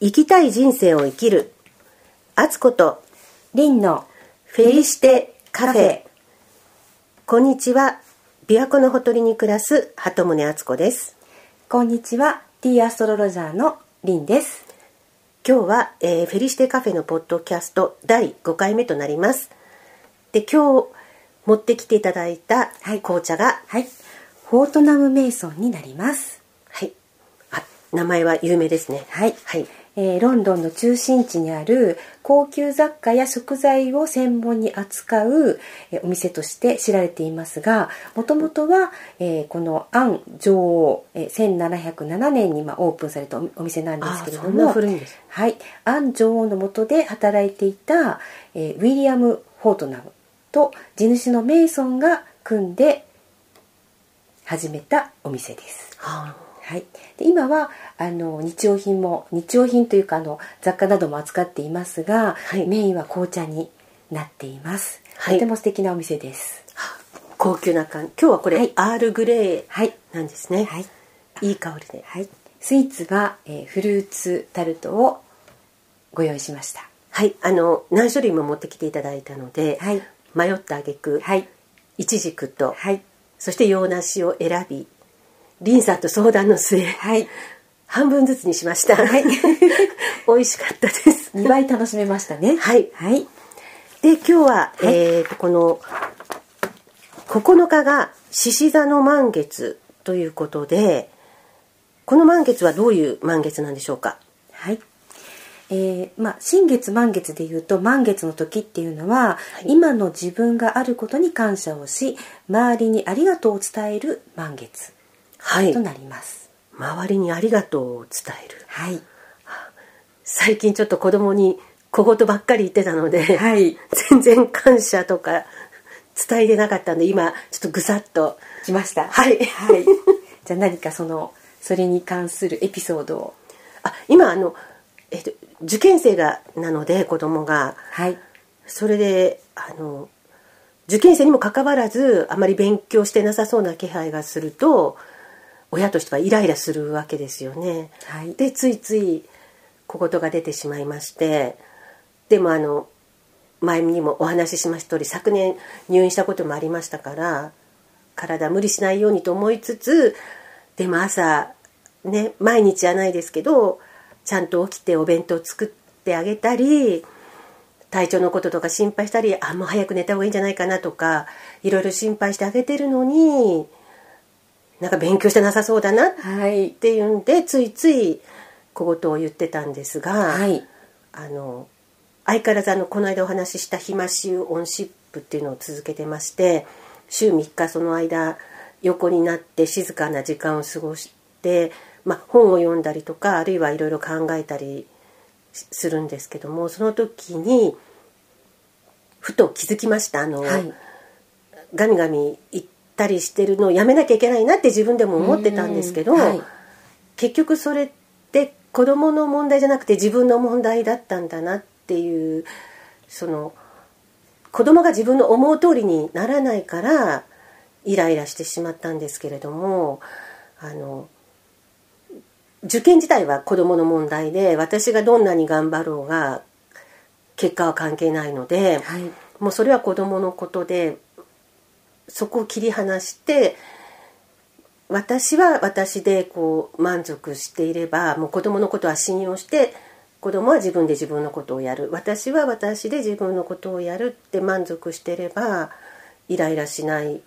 生きたい人生を生きる。あつことリンのフェリシテカフェ。こんにちは。琵琶湖のほとりに暮らす鳩宗敦子です。こんにちは。T アストロロジャーのリンです。今日は、えーフェリシテカフェのポッドキャスト第5回目となります。で今日持ってきていただいたはい。紅茶がはい。フォートナムメイソンになります。はい、あ名前は有名ですね。はい。はいえーロンドンの中心地にある高級雑貨や食材を専門に扱う、えーお店として知られていますがもともとは、えーこのアン女王、えー1707年に、まあ、オープンされたおお店なんですけれどもはい、アン女王の下で働いていた、えーウィリアム・フォートナムと地主のメイソンが組んで始めたお店です。ははい、で今はあの日用品も日用品というかあの雑貨なども扱っていますが、はい。メインは紅茶になっています、はい。とても素敵なお店です。あ高級な感じ今日はこれ、はい。アールグレーはい。なんですね、はい、いい香りで。はい、スイーツは、えーフルーツタルトをご用意しました。はい。あの何種類も持ってきていただいたので、はい。迷った挙句、はい。いちじくと、はい。そして洋梨を選びリンさんと相談の末はい。半分ずつにしました、はい。美味しかったです。2倍楽しめましたね。はい。はい。で今日は、はい。えーとこの9日が獅子座の満月ということでこの満月はどういう満月なんでしょうか？はい。えーまあ、新月満月でいうと満月の時っていうのは、今の自分があることに感謝をし周りにありがとうを伝える満月。はいとなります。周りにありがとうを伝える。はい、最近ちょっと子供に小言ばっかり言ってたので、はい、全然感謝とか伝えてなかったんで今ちょっとぐさっと。来ました。はい。はい。じゃあ何かそのそれに関するエピソードを。あ今あの、えっと、受験生がなので子供が。はい。それであの受験生にもかかわらずあまり勉強してなさそうな気配がすると親としてはイライラするわけですよね。はいでついつい小言が出てしまいましてでもあの前にもお話ししました通り昨年入院したこともありましたから体無理しないようにと思いつつでも朝ね毎日はないですけどちゃんと起きてお弁当作ってあげたり体調のこととか心配したりあもう早く寝た方がいいんじゃないかなとかいろいろ心配してあげてるのになんか勉強してなさそうだなっはい。ていうんでついつい小言を言ってたんですが、はい。あの相変わらずあのこの間お話しした暇集オンシップっていうのを続けてまして週3日その間横になって静かな時間を過ごして、まあ、本を読んだりとかあるいはいろいろ考えたりしするんですけどもその時にふと気づきました。あの、はい。ガミガミ言ったりしてるのをやめなきゃいけないなって自分でも思ってたんですけど、うんはい。結局それって子供の問題じゃなくて自分の問題だったんだなっていうその子供が自分の思う通りにならないからイライラしてしまったんですけれどもあの受験自体は子供の問題で私がどんなに頑張ろうが結果は関係ないので、はい。もうそれは子供のことでそこを切り離して私は私でこう満足していればもう子供のことは信用して子供は自分で自分のことをやる。私は私で自分のことをやるって満足してればイライラしないっ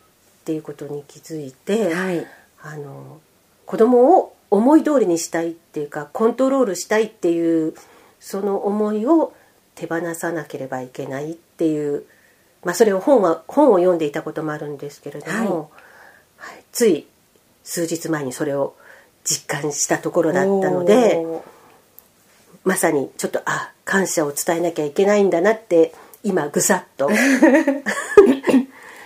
ていうことに気づいて、はい。あの子供を思い通りにしたいっていうかコントロールしたいっていうその思いを手放さなければいけないっていう、まあ、それを本は本を読んでいたこともあるんですけれども、はい。つい数日前にそれを実感したところだったのでまさにちょっとあ感謝を伝えなきゃいけないんだなって今ぐさっと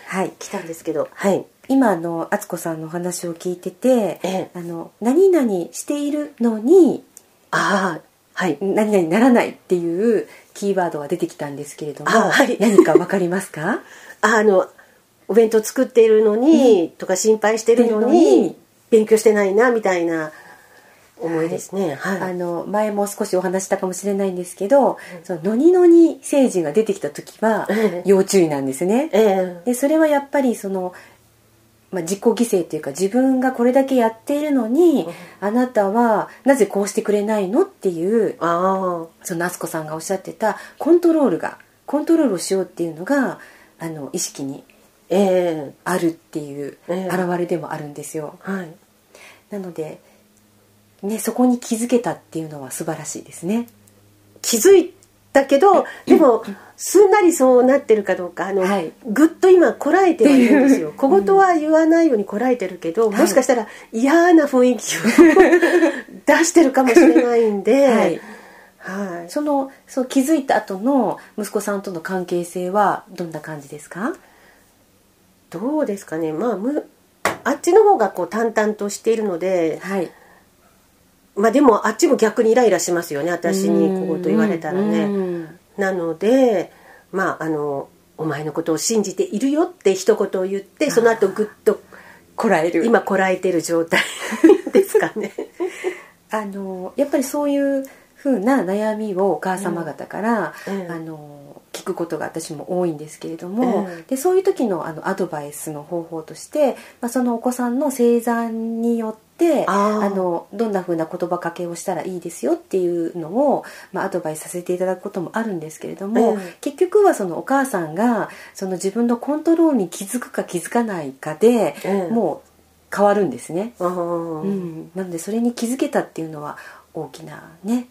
はい来たんですけどはい。今あの敦子さんのお話を聞いてて、ええ。あの何々しているのにああはい。何々ならないっていうキーワードが出てきたんですけれども、あはい。何かわかりますか？あのお弁当作っているのに、とか心配してるのにしてるのに。勉強してないなみたいな重いですね。はい。あの前も少しお話したかもしれないんですけど、そのノニノニ星人が出てきた時はええ。要注意なんですね。ええ。でそれはやっぱりその、まあ、自己犠牲というか自分がこれだけやっているのに、あなたはなぜこうしてくれないのっていうあそのあすこさんがおっしゃってたコントロールがコントロールをしようっていうのがあの意識にあ、るっていうええ現れでもあるんですよ。はい。なので、ね、そこに気づけたっていうのは素晴らしいですね。気づいたけど、でも、すんなりそうなってるかどうか、あの、はい。ぐっと今こらえてはいるんですよ。小言は言わないようにこらえてるけど、はいもしかしたら嫌な雰囲気を 出してるかもしれないんで、はい。はい。そのそう気づいた後の息子さんとの関係性はどんな感じですか？どうですかね。まあ、む、あっちの方がこう淡々としているので、はいまあでもあっちも逆にイライラしますよね。私に小言言われたらうね。ん。なので、まあ、あの、お前のことを信じているよって一言を言って、その後ぐっとこらえる。今こらえてる状態ですかね。あのやっぱりそういう風な悩みをお母様方から、うん。あの聞くことが私も多いんですけれども、うん。でそういう時のあのアドバイスの方法として、まあ、そのお子さんの生産によってあー。のどんな風な言葉かけをしたらいいですよっていうのを、まあ、アドバイスさせていただくこともあるんですけれども、うん。結局はそのお母さんがその自分のコントロールに気づくか気づかないかで、うん。もう変わるんですね。うん、なのでそれに気づけたっていうのは大きなね。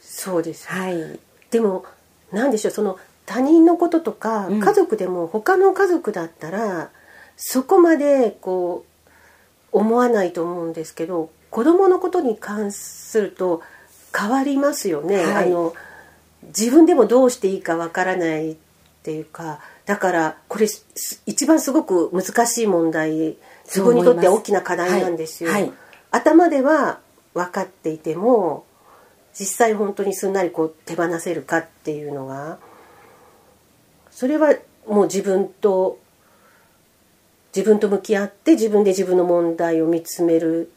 そうです。はい。でも、なんでしょう、その他人のこととか、うん。家族でも他の家族だったら、そこまでこう、思わないと思うんですけど、子供のことに関すると変わりますよね。はいあの、自分でもどうしていいかわからないっていうか、だからこれす一番すごく難しい問題自分にとって大きな課題なんですよ。はいはい頭では分かっていても実際本当にすんなりこう手放せるかっていうのがそれはもう自分と自分と向き合って自分で自分の問題を見つめる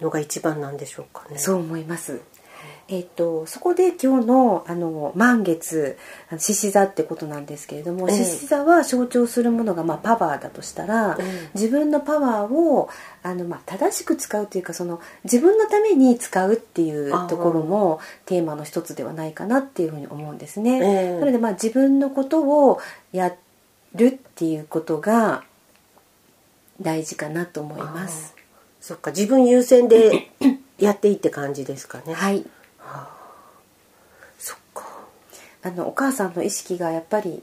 のが一番なんでしょうかね。そう思います。えっとそこで今日のあの満月獅子座ってことなんですけれどもええ獅子、座は象徴するものが、まあ、パワーだとしたら、ええ自分のパワーをあの、まあ、正しく使うというかその自分のために使うっていうところもテーマの一つではないかなっていうふうに思うんですね。ええなのでまあ自分のことをやるっていうことが大事かなと思います。そっか自分優先で やっていいって感じですかね。はい。そっか。あのお母さんの意識がやっぱり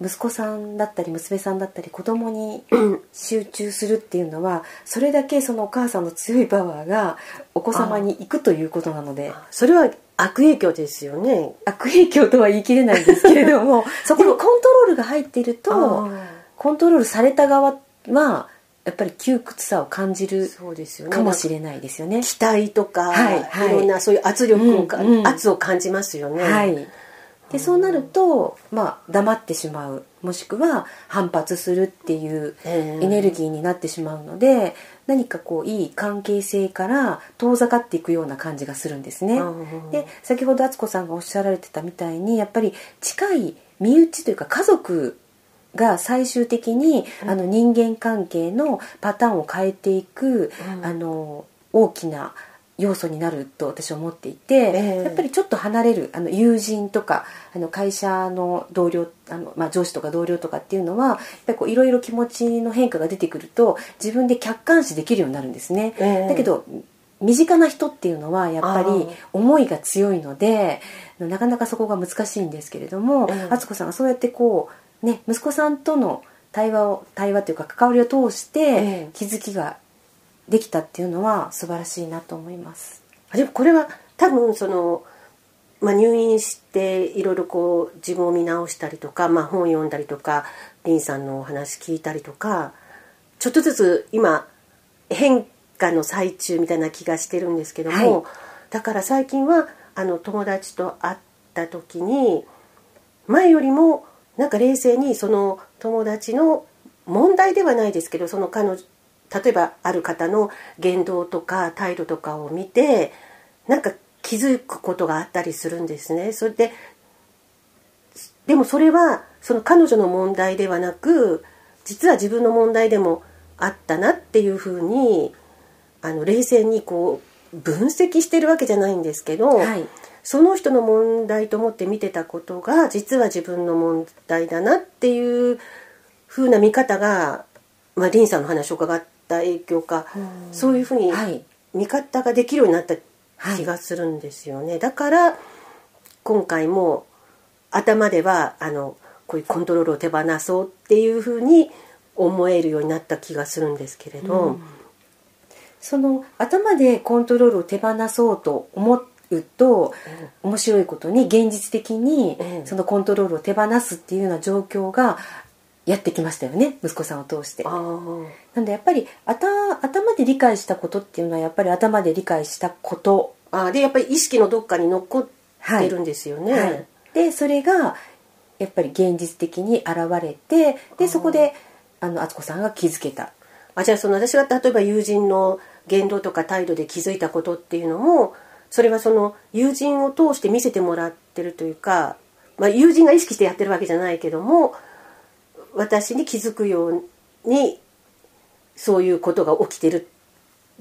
息子さんだったり娘さんだったり子供に 集中するっていうのはそれだけそのお母さんの強いパワーがお子様に行くということなのでそれは悪影響ですよね。悪影響とは言い切れないんですけれども そこにコントロールが入っているとあコントロールされた側はやっぱり窮屈さを感じるそうですよね。かもしれないですよね。期待とか、はいはいいろんなそういう圧力をか、うんうん圧を感じますよね。はい、でそうなると、まあ、黙ってしまうもしくは反発するっていうええエネルギーになってしまうので何かこういい関係性から遠ざかっていくような感じがするんですね。うんで先ほど敦子さんがおっしゃられてたみたいにやっぱり近い身内というか家族が最終的に、あの人間関係のパターンを変えていく、うん。あの大きな要素になると私は思っていて、ええ。やっぱりちょっと離れるあの友人とかあの会社の同僚あの、まあ、上司とか同僚とかっていうのはやっぱりこういろいろ気持ちの変化が出てくると自分で客観視できるようになるんですね。ええ。だけど身近な人っていうのはやっぱり思いが強いのでなかなかそこが難しいんですけれどもええ。敦子さんがそうやってこうね息子さんとの対話を対話というか関わりを通してえ気づきができたっていうのは素晴らしいなと思います。でもこれは多分その、まあ、入院していろいろこう自分を見直したりとか、まあ、本読んだりとか林さんのお話聞いたりとかちょっとずつ今変化の最中みたいな気がしてるんですけども、はいだから最近はあの友達と会った時に前よりもなんか冷静にその友達の問題ではないですけどその彼女例えばある方の言動とか態度とかを見てなんか気づくことがあったりするんですね。それででもそれはその彼女の問題ではなく実は自分の問題でもあったなっていうふうにあの冷静にこう分析してるわけじゃないんですけど、はいその人の問題と思って見てたことが実は自分の問題だなっていう風な見方が、まあ、リンさんの話を伺った影響か、うん。そういうふうにはい。見方ができるようになった気がするんですよね。だから今回も頭ではあのこういうコントロールを手放そうっていうふうに思えるようになった気がするんですけれど、うん。その頭でコントロールを手放そうと思うと面白いことに現実的にええそのコントロールを手放すっていうような状況がやってきましたよね息子さんを通して。あなんでやっぱり頭頭で理解したことっていうのはやっぱり頭で理解したこと。ああでやっぱり意識のどっかに残ってるんですよね。はい、でそれがやっぱり現実的に現れてでそこであの敦子さんが気づけた。あじゃあその私が例えば友人の言動とか態度で気づいたことっていうのもそれはその友人を通して見せてもらってるというか、まあ、友人が意識してやってるわけじゃないけども私に気づくようにそういうことが起きてる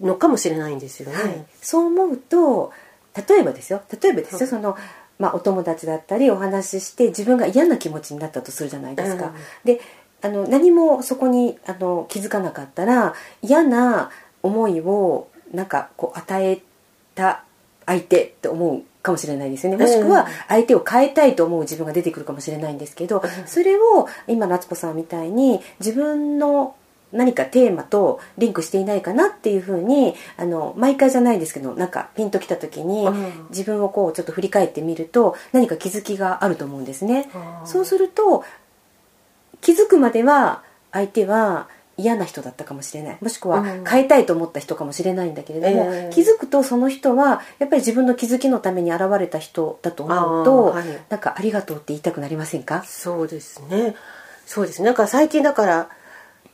のかもしれないんですよね。はい、そう思うと例えばですよ。例えばですよ。その、まあ、お友達だったりお話しして自分が嫌な気持ちになったとするじゃないですか。うん。であの何もそこにあの気づかなかったら嫌な思いをなんかこう与えた相手って思うかもしれないですよね。もしくは相手を変えたいと思う自分が出てくるかもしれないんですけどそれを今夏子さんみたいに自分の何かテーマとリンクしていないかなっていうふうにあの毎回じゃないですけどなんかピンときた時にうん。自分をこうちょっと振り返ってみると何か気づきがあると思うんですね。そうすると気づくまでは相手は嫌な人だったかもしれない。もしくはうん。変えたいと思った人かもしれないんだけれども、ええ。気づくとその人はやっぱり自分の気づきのために現れた人だと思うと、はい。なんかありがとうって言いたくなりませんか？そうですね。そうですね。なんか最近だから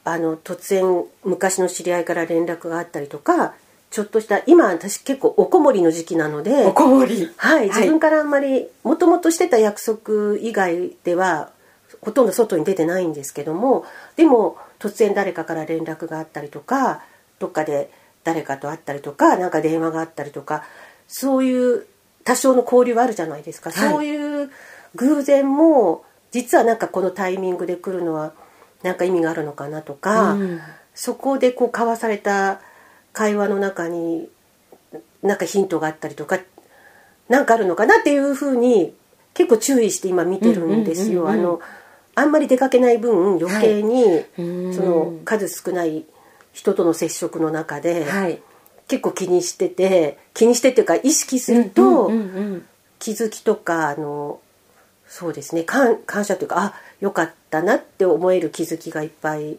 あの突然昔の知り合いから連絡があったりとか、ちょっとした今私結構おこもりの時期なので、こもり。はい、自分からあんまりもともとしてた約束以外ではほとんど外に出てないんですけども、でも突然誰かから連絡があったりとか、どっかで誰かと会ったりとか、なんか電話があったりとか、そういう多少の交流はあるじゃないですか。はいそういう偶然も実はなんかこのタイミングで来るのはなんか意味があるのかなとか、うんそこでこう交わされた会話の中になんかヒントがあったりとかなんかあるのかなっていうふうに結構注意して今見てるんですよ。あのあんまり出かけない分余計に、うん。その数少ない人との接触の中で、はい。結構気にしてて気にしてっていうか意識すると、うんうんうん気づきとかあのそうですね感感謝というかあよかったなって思える気づきがいっぱい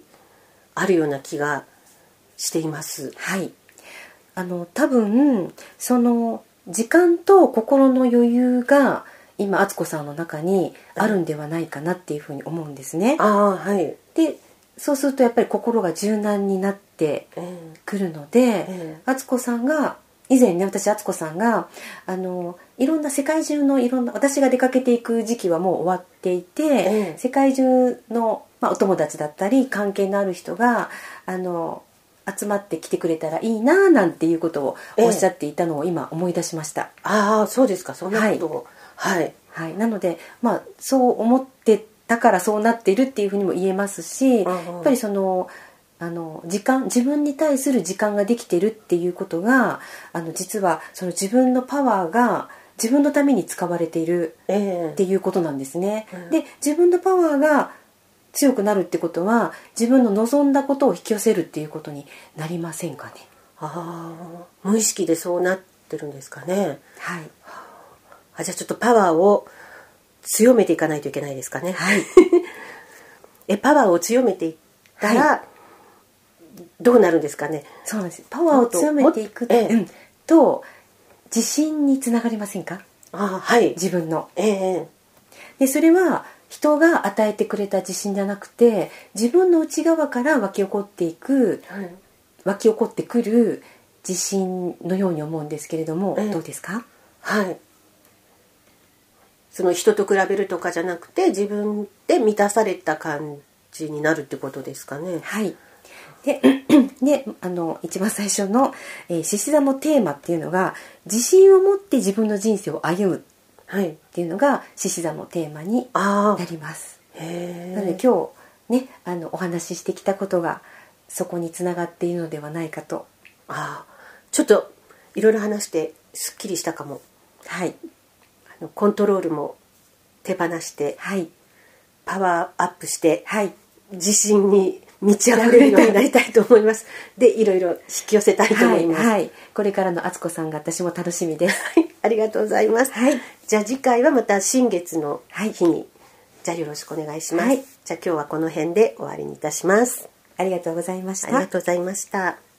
あるような気がしています。はい。あの多分その時間と心の余裕が今敦子さんの中にあるんではないかなっていうふうに思うんですね。ああはい。でそうするとやっぱり心が柔軟になってえくるのでええ。敦子さんが以前ね私敦子さんがあのいろんな世界中のいろんな私が出かけていく時期はもう終わっていて、ええ。世界中の、まあ、お友達だったり関係のある人があの集まってきてくれたらいいななんていうことをおっしゃっていたのを今思い出しました。ああそうですか。そんなことを。はい、はい、なので、まあ、そう思ってたからそうなっているっていうふうにも言えますし、やっぱりそのあの時間自分に対する時間ができてるっていうことがあの実はその自分のパワーが自分のために使われているええっていうことなんですね。うんで自分のパワーが強くなるってことは自分の望んだことを引き寄せるっていうことになりませんかね。ああ無意識でそうなってるんですかね。はい、あじゃあちょっとパワーを強めていかないといけないですかね。はい えパワーを強めていったら、どうなるんですかね。そうなんです。パワーを強めていくと,、ええうんと自信につながりませんか？ああはい。自分の。ええでそれは人が与えてくれた自信じゃなくて自分の内側から湧き起こっていくはい湧き起こってくる自信のように思うんですけれども、ええどうですか？はいその人と比べるとかじゃなくて自分で満たされた感じになるってことですかねはい。で、で、あの、一番最初の、えー獅子座のテーマっていうのが、自信を持って自分の人生を歩むっはいていうのが、獅子座のテーマになります。なので今日、ね、あの、お話ししてきたことが、そこにつながっているのではないかと。ああちょっといろいろ話してすっきりしたかもはい。コントロールも手放してはい。パワーアップしてはい。自信に満ち溢れるようになりたいと思います でいろいろ引き寄せたいと思はいい。ます、はい。これからの敦子さんが私も楽しみです。はいありがとうございます。はいじゃあ次回はまた新月のはい日に、じゃあよろしくお願いします。はいじゃあ今日はこの辺で終わりにいたします。ありがとうございましたありが。とうございました。